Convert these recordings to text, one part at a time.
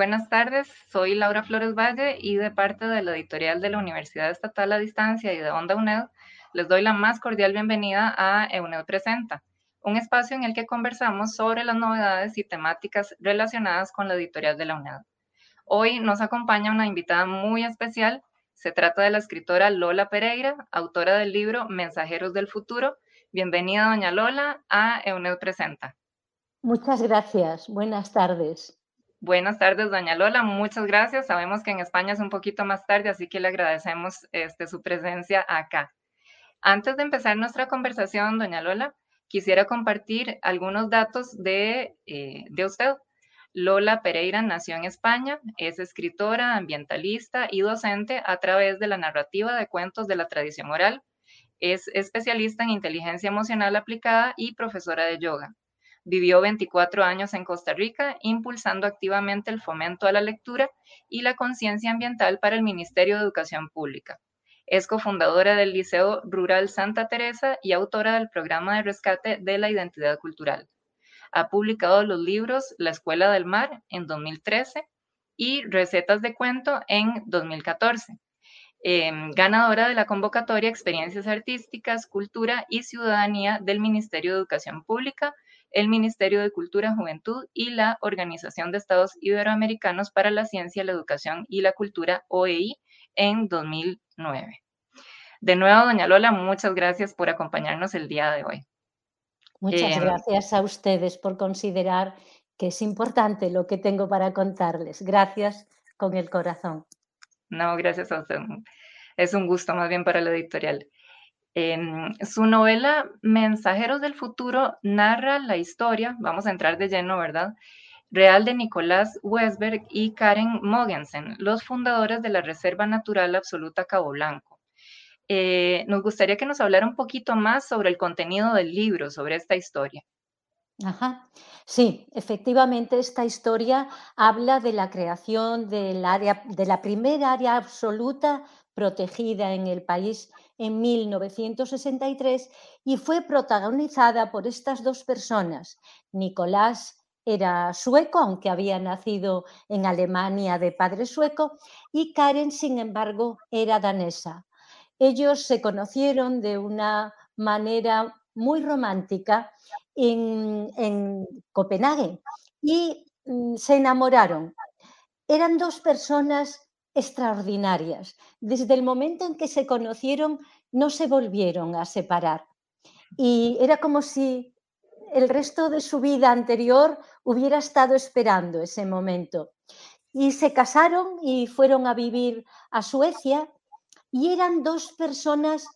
Buenas tardes, soy Laura Flores Valle y de parte de la editorial de la Universidad Estatal a Distancia y de Onda UNED, les doy la más cordial bienvenida a EUNED Presenta, un espacio en el que conversamos sobre las novedades y temáticas relacionadas con la editorial de la UNED. Hoy nos acompaña una invitada muy especial, se trata de la escritora Lola Pereira, autora del libro Mensajeros del Futuro. Bienvenida, doña Lola, a EUNED Presenta. Muchas gracias, buenas tardes. Buenas tardes, doña Lola. Muchas gracias. Sabemos que en España es un poquito más tarde, así que le agradecemos este, su presencia acá. Antes de empezar nuestra conversación, doña Lola, quisiera compartir algunos datos de, eh, de usted. Lola Pereira nació en España, es escritora, ambientalista y docente a través de la narrativa de cuentos de la tradición oral. Es especialista en inteligencia emocional aplicada y profesora de yoga. Vivió 24 años en Costa Rica, impulsando activamente el fomento a la lectura y la conciencia ambiental para el Ministerio de Educación Pública. Es cofundadora del Liceo Rural Santa Teresa y autora del programa de rescate de la identidad cultural. Ha publicado los libros La Escuela del Mar en 2013 y Recetas de Cuento en 2014. Eh, ganadora de la convocatoria Experiencias Artísticas, Cultura y Ciudadanía del Ministerio de Educación Pública el Ministerio de Cultura, Juventud y la Organización de Estados Iberoamericanos para la Ciencia, la Educación y la Cultura, OEI, en 2009. De nuevo, doña Lola, muchas gracias por acompañarnos el día de hoy. Muchas eh, gracias a ustedes por considerar que es importante lo que tengo para contarles. Gracias con el corazón. No, gracias a usted. Es un gusto más bien para la editorial. Su novela Mensajeros del Futuro narra la historia, vamos a entrar de lleno, ¿verdad? Real de Nicolás Westberg y Karen Mogensen, los fundadores de la Reserva Natural Absoluta Cabo Blanco. Eh, nos gustaría que nos hablara un poquito más sobre el contenido del libro, sobre esta historia. Ajá. Sí, efectivamente esta historia habla de la creación del área, de la primera área absoluta protegida en el país en 1963 y fue protagonizada por estas dos personas. Nicolás era sueco, aunque había nacido en Alemania de padre sueco, y Karen, sin embargo, era danesa. Ellos se conocieron de una manera muy romántica en, en Copenhague y mm, se enamoraron. Eran dos personas extraordinarias. Desde el momento en que se conocieron, no se volvieron a separar. Y era como si el resto de su vida anterior hubiera estado esperando ese momento. Y se casaron y fueron a vivir a Suecia y eran dos personas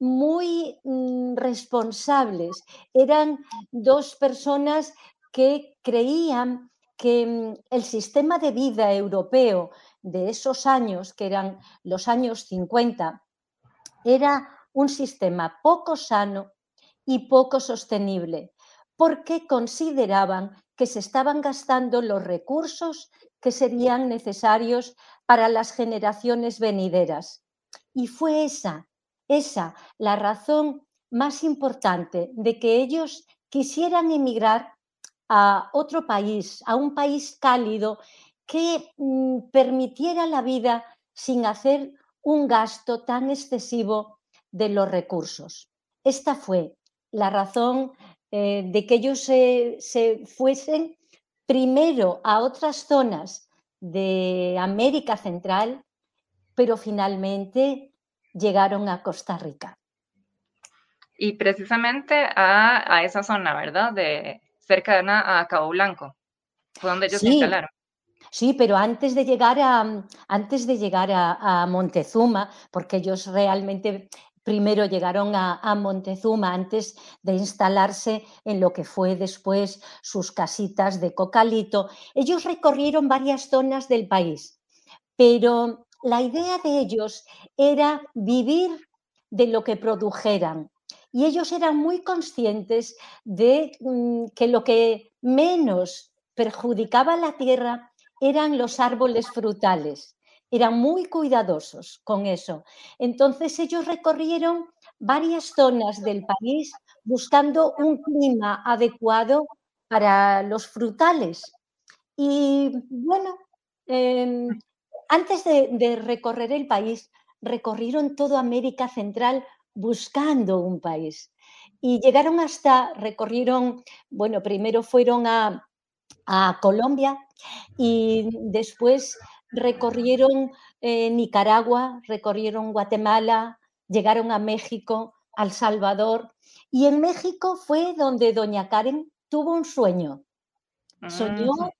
muy mm, responsables, eran dos personas que creían que mm, el sistema de vida europeo de esos años, que eran los años 50, era un sistema poco sano y poco sostenible, porque consideraban que se estaban gastando los recursos que serían necesarios para las generaciones venideras. Y fue esa, esa la razón más importante de que ellos quisieran emigrar a otro país, a un país cálido que mm, permitiera la vida sin hacer un gasto tan excesivo de los recursos. Esta fue la razón eh, de que ellos se, se fuesen primero a otras zonas de América Central, pero finalmente llegaron a Costa Rica. Y precisamente a, a esa zona, ¿verdad? De cercana a Cabo Blanco, fue donde ellos se instalaron. Sí, pero antes de llegar a, antes de llegar a, Montezuma, porque ellos realmente primero llegaron a, Montezuma antes de instalarse en lo que fue después sus casitas de cocalito. Ellos recorrieron varias zonas del país, pero la idea de ellos era vivir de lo que produjeran. Y ellos eran muy conscientes de mm, que lo que menos perjudicaba la tierra eran los árboles frutales eran muy cuidadosos con eso. Entonces ellos recorrieron varias zonas del país buscando un clima adecuado para los frutales. Y bueno, em, antes de, recorrer el país, recorrieron toda América Central buscando un país. Y llegaron hasta, recorrieron, bueno, primero fueron a, a Colombia y después recorrieron eh, Nicaragua, recorrieron Guatemala, llegaron a México, al Salvador. Y en México fue donde doña Karen tuvo un sueño. Soñó mm.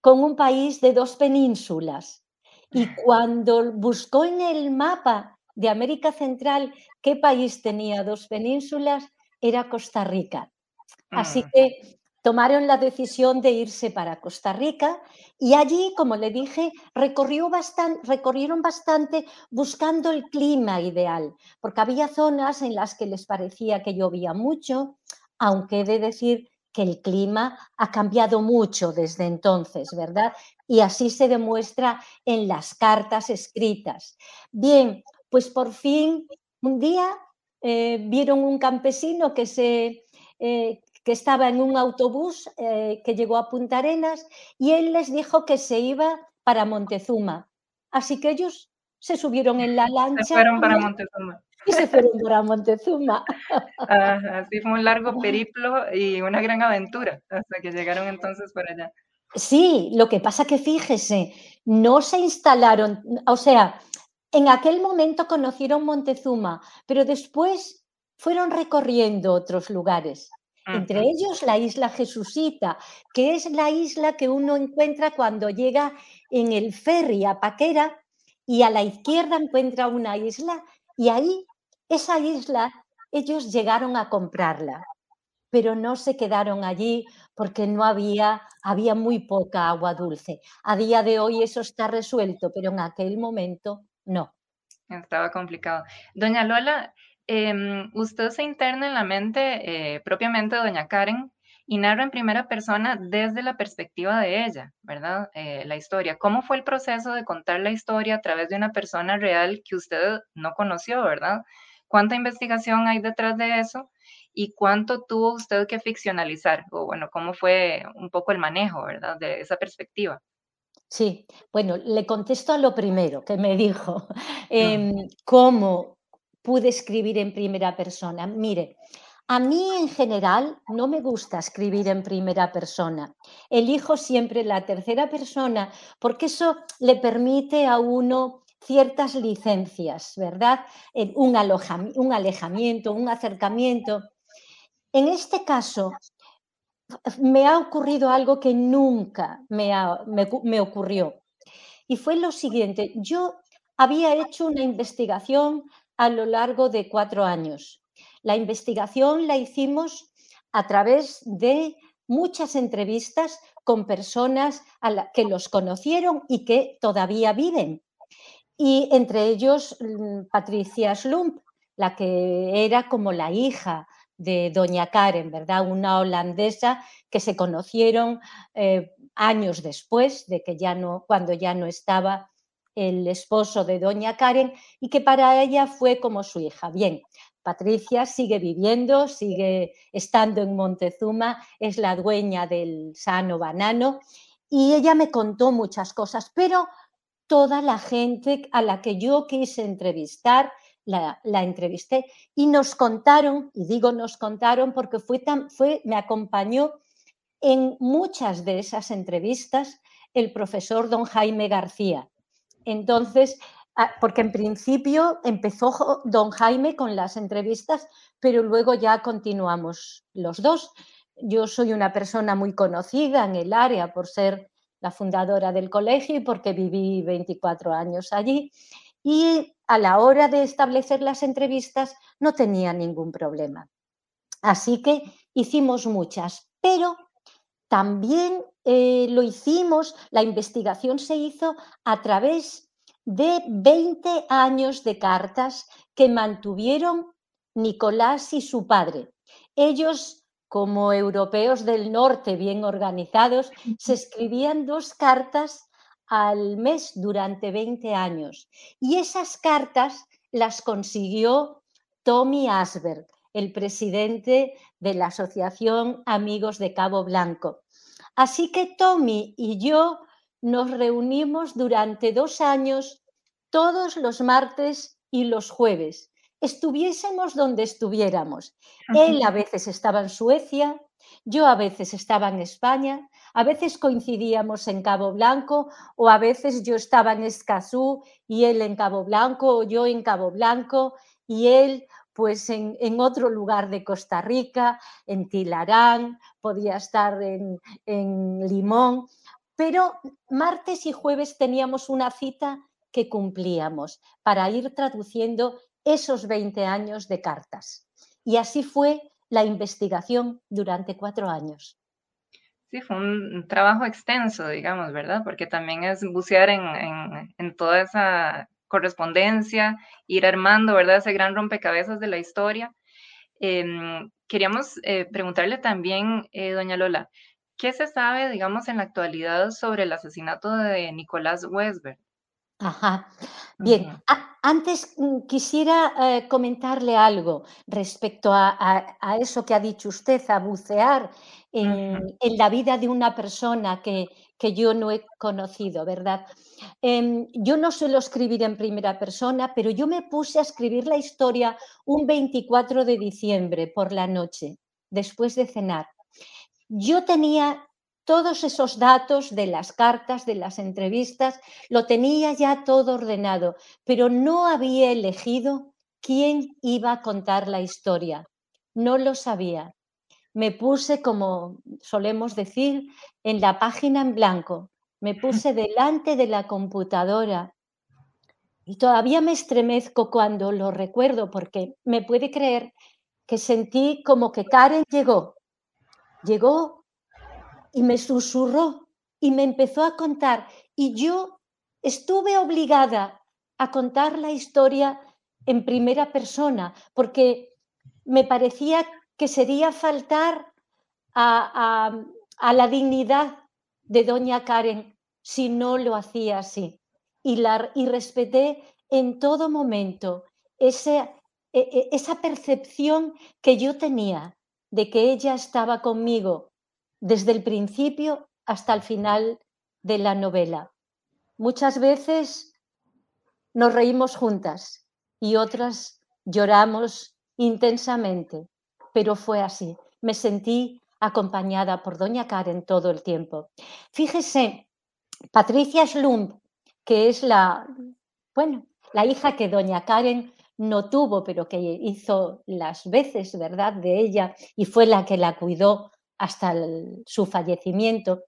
con un país de dos penínsulas. Y cuando buscó en el mapa de América Central qué país tenía dos penínsulas, era Costa Rica. Así mm. que tomaron la decisión de irse para Costa Rica y allí, como le dije, recorrió recorrieron bastante buscando el clima ideal, porque había zonas en las que les parecía que llovía mucho, aunque he de decir que el clima ha cambiado mucho desde entonces, ¿verdad? Y así se demuestra en las cartas escritas. Bien, pues por fin un día eh, vieron un campesino que se, eh, que estaba en un autobús eh, que llegó a Punta Arenas y él les dijo que se iba para Montezuma. Así que ellos se subieron en la lancha. Se fueron para Montezuma. Y se fueron para Montezuma. así fue un largo periplo y una gran aventura hasta que llegaron entonces para allá. Sí, lo que pasa que fíjese, no se instalaron, o sea, en aquel momento conocieron Montezuma, pero después fueron recorriendo otros lugares. Entre ellos la isla Jesusita, que es la isla que uno encuentra cuando llega en el ferry a Paquera y a la izquierda encuentra una isla y ahí, esa isla, ellos llegaron a comprarla, pero no se quedaron allí porque no había, había muy poca agua dulce. A día de hoy eso está resuelto, pero en aquel momento no. Estaba complicado. Doña Lola, Em, usted se interna en la mente eh, propiamente de doña Karen y narra en primera persona desde la perspectiva de ella, ¿verdad? Eh, la historia. ¿Cómo fue el proceso de contar la historia a través de una persona real que usted no conoció, ¿verdad? ¿Cuánta investigación hay detrás de eso? ¿Y cuánto tuvo usted que ficcionalizar? O bueno, ¿cómo fue un poco el manejo, ¿verdad? De esa perspectiva. Sí, bueno, le contesto a lo primero que me dijo. Em, ¿Cómo pude escribir en primera persona. Mire, a mí en general no me gusta escribir en primera persona. Elijo siempre la tercera persona porque eso le permite a uno ciertas licencias, ¿verdad? Un, un alejamiento, un acercamiento. En este caso, me ha ocurrido algo que nunca me, me ocurrió. Y fue lo siguiente, yo había hecho una investigación a lo largo de cuatro años. La investigación la hicimos a través de muchas entrevistas con personas que los conocieron y que todavía viven. Y entre ellos mm, Patricia Slump, la que era como la hija de Doña Karen, ¿verdad? Una holandesa que se conocieron eh, años después de que ya no, cuando ya no estaba el esposo de doña Karen y que para ella fue como su hija. Bien, Patricia sigue viviendo, sigue estando en Montezuma, es la dueña del sano banano y ella me contó muchas cosas, pero toda la gente a la que yo quise entrevistar, la, entrevisté y nos contaron, y digo nos contaron porque fue me acompañó en muchas de esas entrevistas el profesor don Jaime García, entonces, ah, porque en principio empezó don Jaime con las entrevistas, pero luego ya continuamos los dos. Yo soy una persona muy conocida en el área por ser la fundadora del colegio y porque viví 24 años allí. Y a la hora de establecer las entrevistas no tenía ningún problema. Así que hicimos muchas, pero también eh, lo hicimos, la investigación se hizo a través de 20 años de cartas que mantuvieron Nicolás y su padre. Ellos, como europeos del norte bien organizados, se escribían dos cartas al mes durante 20 años. Y esas cartas las consiguió Tommy Asberg, el presidente de la Asociación Amigos de Cabo Blanco. Así que Tommy y yo nos reunimos durante dos años todos los martes y los jueves. Estuviésemos donde estuviéramos. Él a veces estaba en Suecia, yo a veces estaba en España, a veces coincidíamos en Cabo Blanco o a veces yo estaba en Escazú y él en Cabo Blanco o yo en Cabo Blanco y él pues en, otro lugar de Costa Rica, en Tilarán, podía estar en, en Limón, pero martes y jueves teníamos una cita que cumplíamos para ir traduciendo esos 20 años de cartas. Y así fue la investigación durante cuatro años. Sí, fue un trabajo extenso, digamos, ¿verdad? Porque también es bucear en, en toda esa correspondencia, ir armando, ¿verdad? Ese gran rompecabezas de la historia. Em, queríamos eh, preguntarle también, eh, doña Lola, ¿qué se sabe, digamos, en la actualidad sobre el asesinato de Nicolás Westberg? Ajá. Bien, antes mm, quisiera eh, comentarle algo respecto a, eso que ha dicho usted, a bucear en, la vida de una persona que, que, yo no he conocido, ¿verdad? Em, yo no suelo escribir en primera persona, pero yo me puse a escribir la historia un 24 de diciembre por la noche, después de cenar. Yo tenía todos esos datos de las cartas, de las entrevistas, lo tenía ya todo ordenado, pero no había elegido quién iba a contar la historia. No lo sabía. Me puse, como solemos decir, en la página en blanco. Me puse delante de la computadora y todavía me estremezco cuando lo recuerdo porque me puede creer que sentí como que Karen llegó. Llegó y me susurró y me empezó a contar y yo estuve obligada a contar la historia en primera persona porque me parecía que sería faltar a, la dignidad de doña Karen si no lo hacía así. Y, y respeté en todo momento ese, e, e, esa percepción que yo tenía de que ella estaba conmigo desde el principio hasta el final de la novela. Muchas veces nos reímos juntas y otras lloramos intensamente, pero fue así. Me sentí acompañada por doña Karen todo el tiempo. Fíjese, Patricia Schlump, que es la, bueno, la hija que doña Karen no tuvo, pero que hizo las veces, ¿verdad?, de ella y fue la que la cuidó hasta su fallecimiento,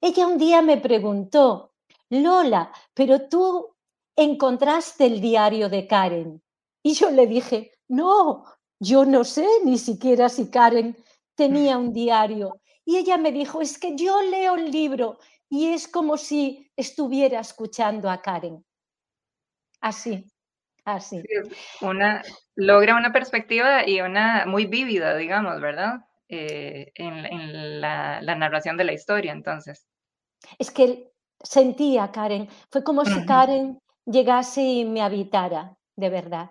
ella un día me preguntó, Lola, pero tú encontraste el diario de Karen. Y yo le dije, no, yo no sé ni siquiera si Karen tenía un diario. Y ella me dijo, es que yo leo el libro y es como si estuviera escuchando a Karen. Así, así. una, logra una perspectiva y una muy vívida, digamos, ¿verdad? Eh, en, la, narración de la historia, entonces. Es que sentía, Karen, fue como si Karen llegase y me habitara, de verdad.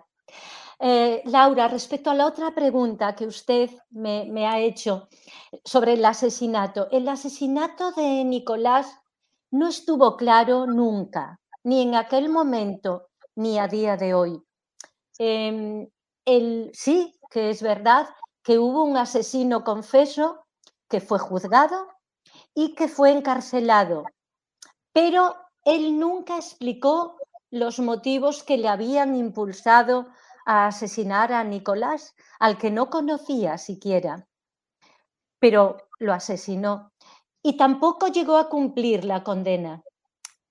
Eh, Laura, respecto a la otra pregunta que usted me, ha hecho sobre el asesinato, el asesinato de Nicolás no estuvo claro nunca, ni en aquel momento, ni a día de hoy. Eh, el, sí, que es verdad que hubo un asesino confeso que fue juzgado y que fue encarcelado, pero él nunca explicó los motivos que le habían impulsado a asesinar a Nicolás, al que no conocía siquiera, pero lo asesinó y tampoco llegó a cumplir la condena.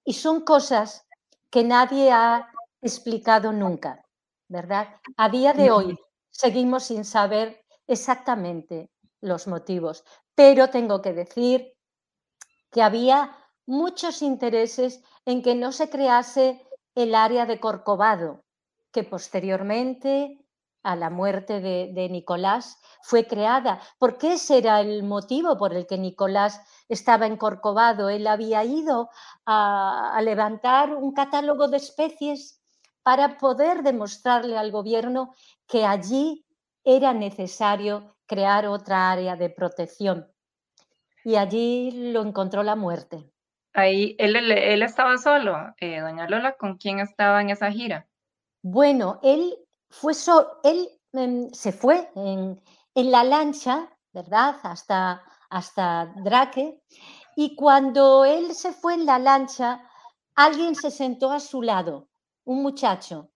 Y son cosas que nadie ha explicado nunca, ¿verdad? A día de hoy seguimos sin saber exactamente los motivos, pero tengo que decir que había muchos intereses en que no se crease el área de Corcovado, que posteriormente a la muerte de, Nicolás fue creada, porque ese era el motivo por el que Nicolás estaba en Corcovado. Él había ido a, levantar un catálogo de especies para poder demostrarle al gobierno que allí era necesario crear otra área de protección. Y allí lo encontró la muerte. Ahí, él, él estaba solo, eh, doña Lola, ¿con quién estaba en esa gira? Bueno, él fue él em, se fue en, la lancha, ¿verdad? Hasta, hasta Drake. Y cuando él se fue en la lancha, alguien se sentó a su lado, un muchacho,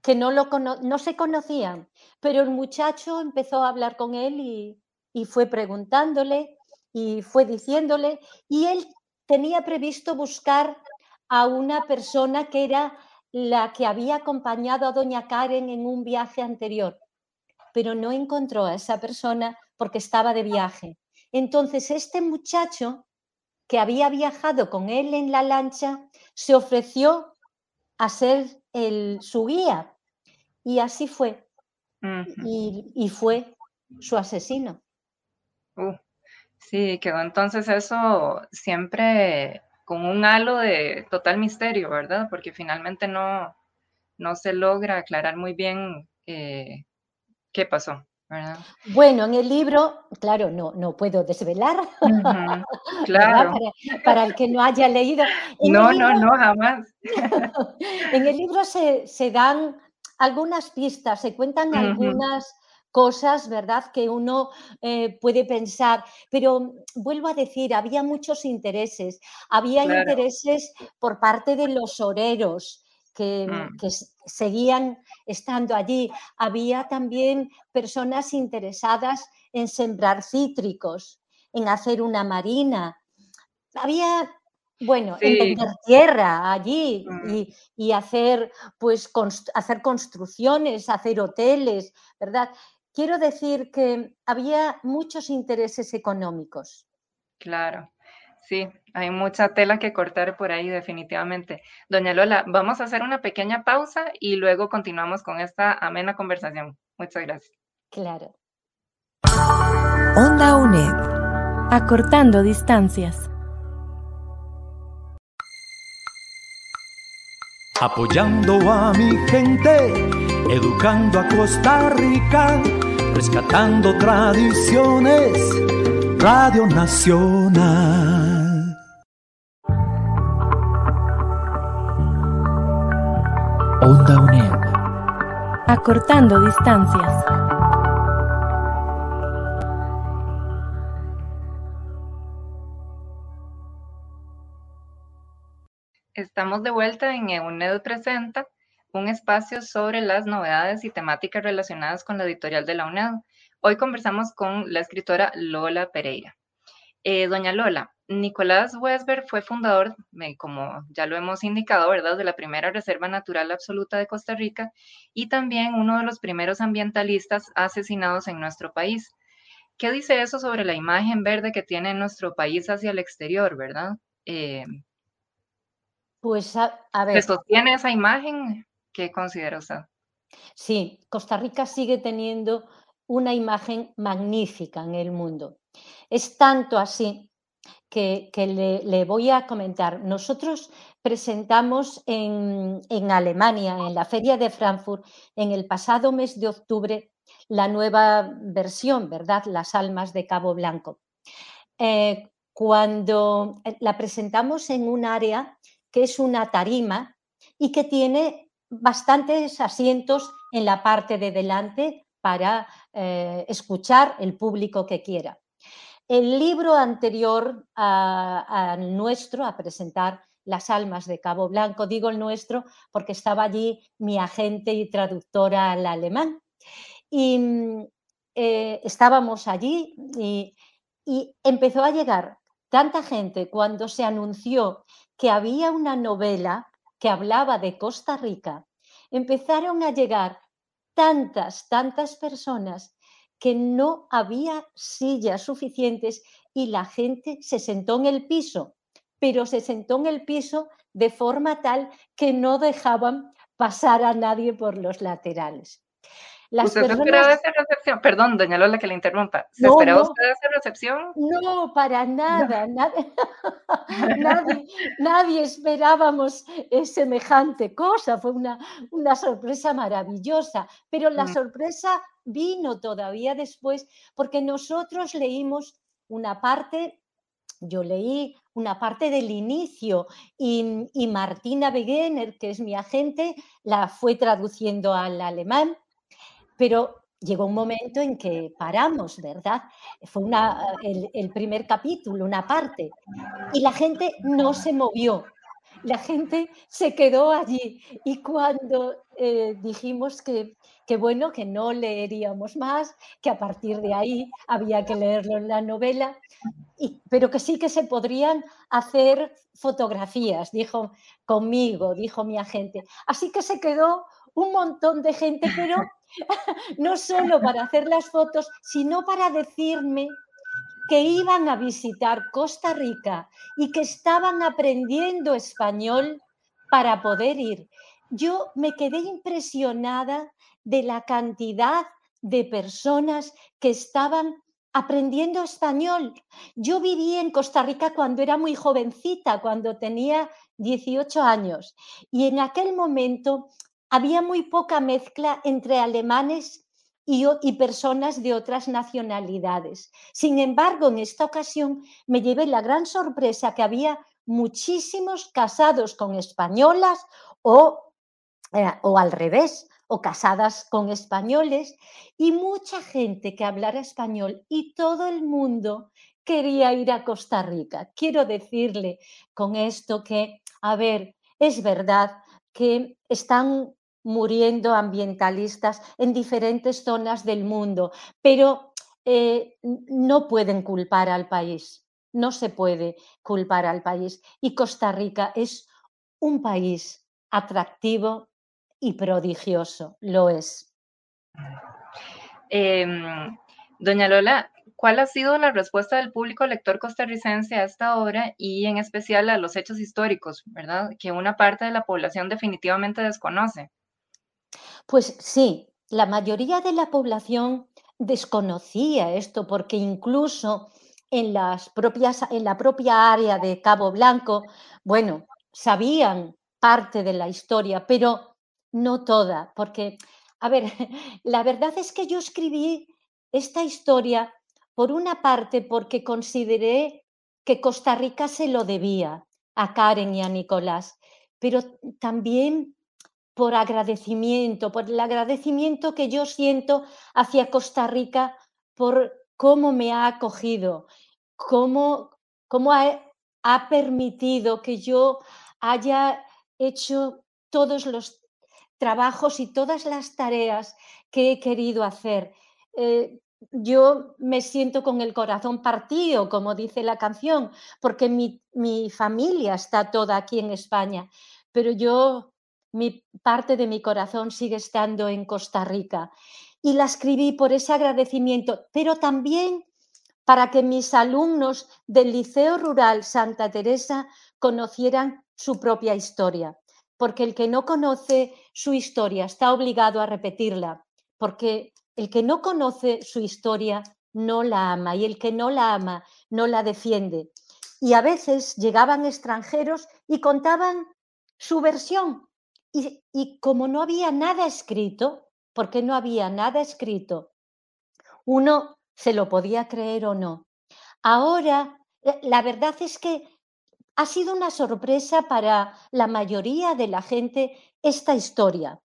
que no, lo no se conocían, pero el muchacho empezó a hablar con él y, y fue preguntándole y fue diciéndole, y él tenía previsto buscar a una persona que era la que había acompañado a doña Karen en un viaje anterior, pero no encontró a esa persona porque estaba de viaje. Entonces este muchacho que había viajado con él en la lancha se ofreció a ser el, su guía y así fue. y, fue su asesino. Uh, sí, quedó entonces eso siempre con un halo de total misterio, ¿verdad? Porque finalmente no, no se logra aclarar muy bien eh, qué pasó. ¿verdad? Bueno, en el libro, claro, no, no puedo desvelar. claro. Para, el que no haya leído. no, no, no, jamás. en el libro se, dan algunas pistas, se cuentan algunas cosas, ¿verdad?, que uno eh, puede pensar. Pero vuelvo a decir, había muchos intereses. Había intereses por parte de los oreros. Que, mm. que, seguían estando allí. Había también personas interesadas en sembrar cítricos, en hacer una marina. Había, bueno, en vender tierra allí mm. y, y, hacer, pues, hacer construcciones, hacer hoteles, ¿verdad? Quiero decir que había muchos intereses económicos. Claro, sí, hay mucha tela que cortar por ahí definitivamente. Doña Lola, vamos a hacer una pequeña pausa y luego continuamos con esta amena conversación. Muchas gracias. Claro. Onda UNED, acortando distancias. Apoyando a mi gente, educando a Costa Rica rescatando tradiciones, Radio Nacional. Onda UNED. Acortando distancias. Estamos de vuelta en UNED Presenta un espacio sobre las novedades y temáticas relacionadas con la editorial de la UNED. Hoy conversamos con la escritora Lola Pereira. Eh, doña Lola, Nicolás Westberg fue fundador, como ya lo hemos indicado, ¿verdad?, de la primera Reserva Natural Absoluta de Costa Rica y también uno de los primeros ambientalistas asesinados en nuestro país. ¿Qué dice eso sobre la imagen verde que tiene nuestro país hacia el exterior, verdad? Eh, pues a, ver. ¿Se sostiene esa imagen? ¿Qué considera usted? Sí, Costa Rica sigue teniendo una imagen magnífica en el mundo. Es tanto así que, le, voy a comentar. Nosotros presentamos en, Alemania, en la Feria de Frankfurt, en el pasado mes de octubre, la nueva versión, ¿verdad? Las almas de Cabo Blanco. Eh, cuando eh, la presentamos en un área que es una tarima y que tiene bastantes asientos en la parte de delante para eh, escuchar el público que quiera. El libro anterior al nuestro, a presentar Las almas de Cabo Blanco, digo el nuestro porque estaba allí mi agente y traductora al alemán. Y mm, eh, estábamos allí y empezó a llegar tanta gente cuando se anunció que había una novela que hablaba de Costa Rica, empezaron a llegar tantas, tantas personas que no había sillas suficientes y la gente se sentó en el piso, pero se sentó en el piso de forma tal que no dejaban pasar a nadie por los laterales. Las ¿Usted personas... esperaba esa recepción? Perdón, doña Lola, que le interrumpa. ¿Se esperaba usted esa recepción? No, para nada. Nadie, nadie, esperábamos semejante cosa. Fue una, una sorpresa maravillosa. Pero la mm. sorpresa vino todavía después porque nosotros leímos una parte yo leí una parte del inicio y, y, Martina Wegener, que es mi agente, la fue traduciendo al alemán pero llegó un momento en que paramos, ¿verdad? Fue una, el, primer capítulo, una parte, y la gente no se movió. La gente se quedó allí y cuando eh, dijimos que, que, bueno, que no leeríamos más, que a partir de ahí había que leerlo en la novela, y, pero que sí que se podrían hacer fotografías, dijo conmigo, dijo mi agente. Así que se quedó un montón de gente, pero no solo para hacer las fotos, sino para decirme que iban a visitar Costa Rica y que estaban aprendiendo español para poder ir. Yo me quedé impresionada de la cantidad de personas que estaban aprendiendo español. Yo viví en Costa Rica cuando era muy jovencita, cuando tenía 18 años, y en aquel momento había muy poca mezcla entre alemanes y, personas de otras nacionalidades. Sin embargo, en esta ocasión me llevé la gran sorpresa que había muchísimos casados con españolas o, eh, o al revés, o casadas con españoles, y mucha gente que hablara español y todo el mundo quería ir a Costa Rica. Quiero decirle con esto que, a ver, es verdad que están muriendo ambientalistas en diferentes zonas del mundo, pero eh, no pueden culpar al país, no se puede culpar al país. Y Costa Rica es un país atractivo y prodigioso, lo es. Em, doña Lola, ¿cuál ha sido la respuesta del público lector costarricense a esta obra y en especial a los hechos históricos, verdad? Que una parte de la población definitivamente desconoce. Pues sí, la mayoría de la población desconocía esto porque incluso en, las propias, en la propia área de Cabo Blanco, bueno, sabían parte de la historia, pero no toda, porque, a ver, la verdad es que yo escribí esta historia por una parte porque consideré que Costa Rica se lo debía a Karen y a Nicolás, pero también por agradecimiento, por el agradecimiento que yo siento hacia Costa Rica por cómo me ha acogido, cómo, cómo ha, permitido que yo haya hecho todos los trabajos y todas las tareas que he querido hacer. Eh, yo me siento con el corazón partido, como dice la canción, porque mi, mi familia está toda aquí en España, pero yo parte de mi corazón sigue estando en Costa Rica. Y la escribí por ese agradecimiento, pero también para que mis alumnos del Liceo Rural Santa Teresa conocieran su propia historia, porque el que no conoce su historia está obligado a repetirla, porque el que no conoce su historia no la ama y el que no la ama no la defiende. Y a veces llegaban extranjeros y contaban su versión, y, como no había nada escrito, porque no había nada escrito, uno se lo podía creer o no. Ahora, la verdad es que ha sido una sorpresa para la mayoría de la gente esta historia.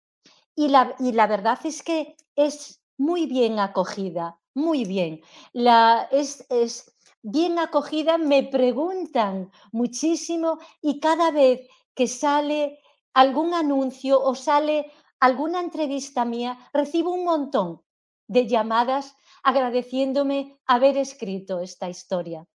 Y la, y la verdad es que es muy bien acogida, muy bien. La, es, es bien acogida, me preguntan muchísimo y cada vez que sale algún anuncio o sale alguna entrevista mía, recibo un montón de llamadas agradeciéndome haber escrito esta historia.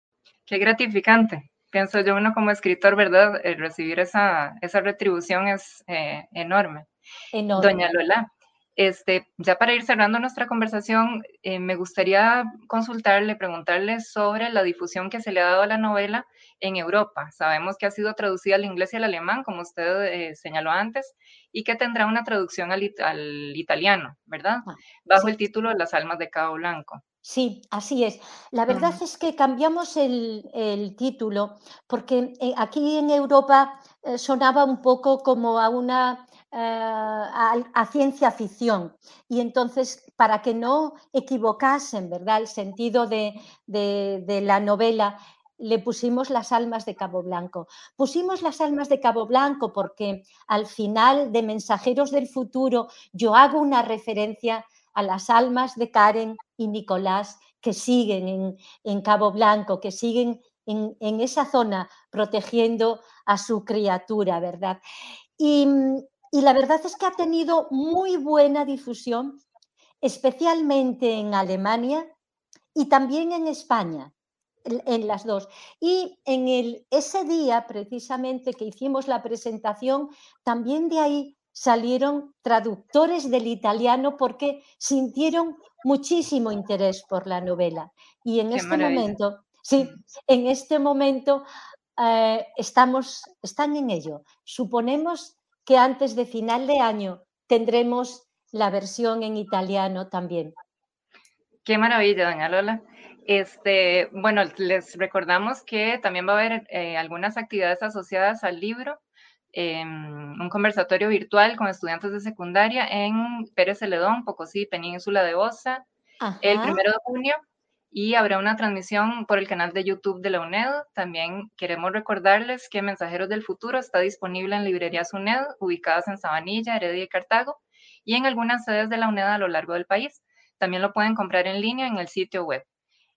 Qué gratificante. Pienso yo, uno como escritor, ¿verdad? recibir esa, esa retribución es eh, enorme. Doña Lola, este, ya para ir cerrando nuestra conversación, eh, me gustaría consultarle, preguntarle sobre la difusión que se le ha dado a la novela en Europa. Sabemos que ha sido traducida al inglés y al alemán, como usted eh, señaló antes, y que tendrá una traducción al, italiano, ¿verdad? Ah, Bajo el título Las almas de Cabo Blanco. Sí, así es. La verdad es que cambiamos el, título porque eh, aquí en Europa sonaba un poco como a una eh, a, ciencia ficción. Y entonces, para que no equivocasen ¿verdad? el sentido de, la novela, le pusimos las almas de Cabo Blanco. Pusimos las almas de Cabo Blanco porque al final de Mensajeros del Futuro yo hago una referencia a las almas de Karen y Nicolás que siguen en, Cabo Blanco, que siguen en, en, esa zona protegiendo a su criatura, ¿verdad? Y, y la verdad es que ha tenido muy buena difusión, especialmente en Alemania y también en España, en las dos. Y en el, ese día, precisamente, que hicimos la presentación, también de ahí salieron traductores del italiano porque sintieron muchísimo interés por la novela. Y en este momento, sí, mm. en este momento eh, estamos, están en ello. Suponemos que antes de final de año tendremos la versión en italiano también. Qué maravilla, doña Lola. Este, bueno, les recordamos que también va a haber eh, algunas actividades asociadas al libro, em, un conversatorio virtual con estudiantes de secundaria en Pérez Celedón, Pocosí, Península de Osa, el primero de junio y habrá una transmisión por el canal de YouTube de la UNED. También queremos recordarles que Mensajeros del Futuro está disponible en librerías UNED ubicadas en Sabanilla, Heredia y Cartago y en algunas sedes de la UNED a lo largo del país. También lo pueden comprar en línea en el sitio web.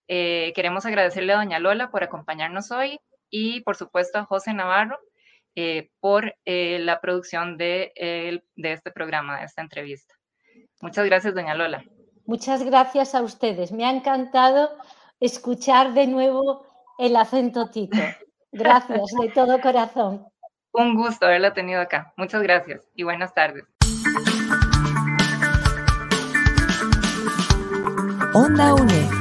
Eh, queremos agradecerle a doña Lola por acompañarnos hoy y por supuesto a José Navarro eh, por eh, la producción de, de este programa, de esta entrevista. Muchas gracias, doña Lola. Muchas gracias a ustedes. Me ha encantado escuchar de nuevo el acento Tito. Gracias de todo corazón. Un gusto haberla tenido acá. Muchas gracias y buenas tardes. Onda UNE.